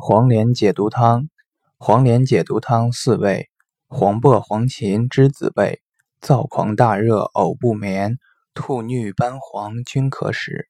黄连解毒汤，黄连解毒汤四味，黄柏、黄芩、栀子味，燥狂大热，呕不眠，吐衄斑黄均可使。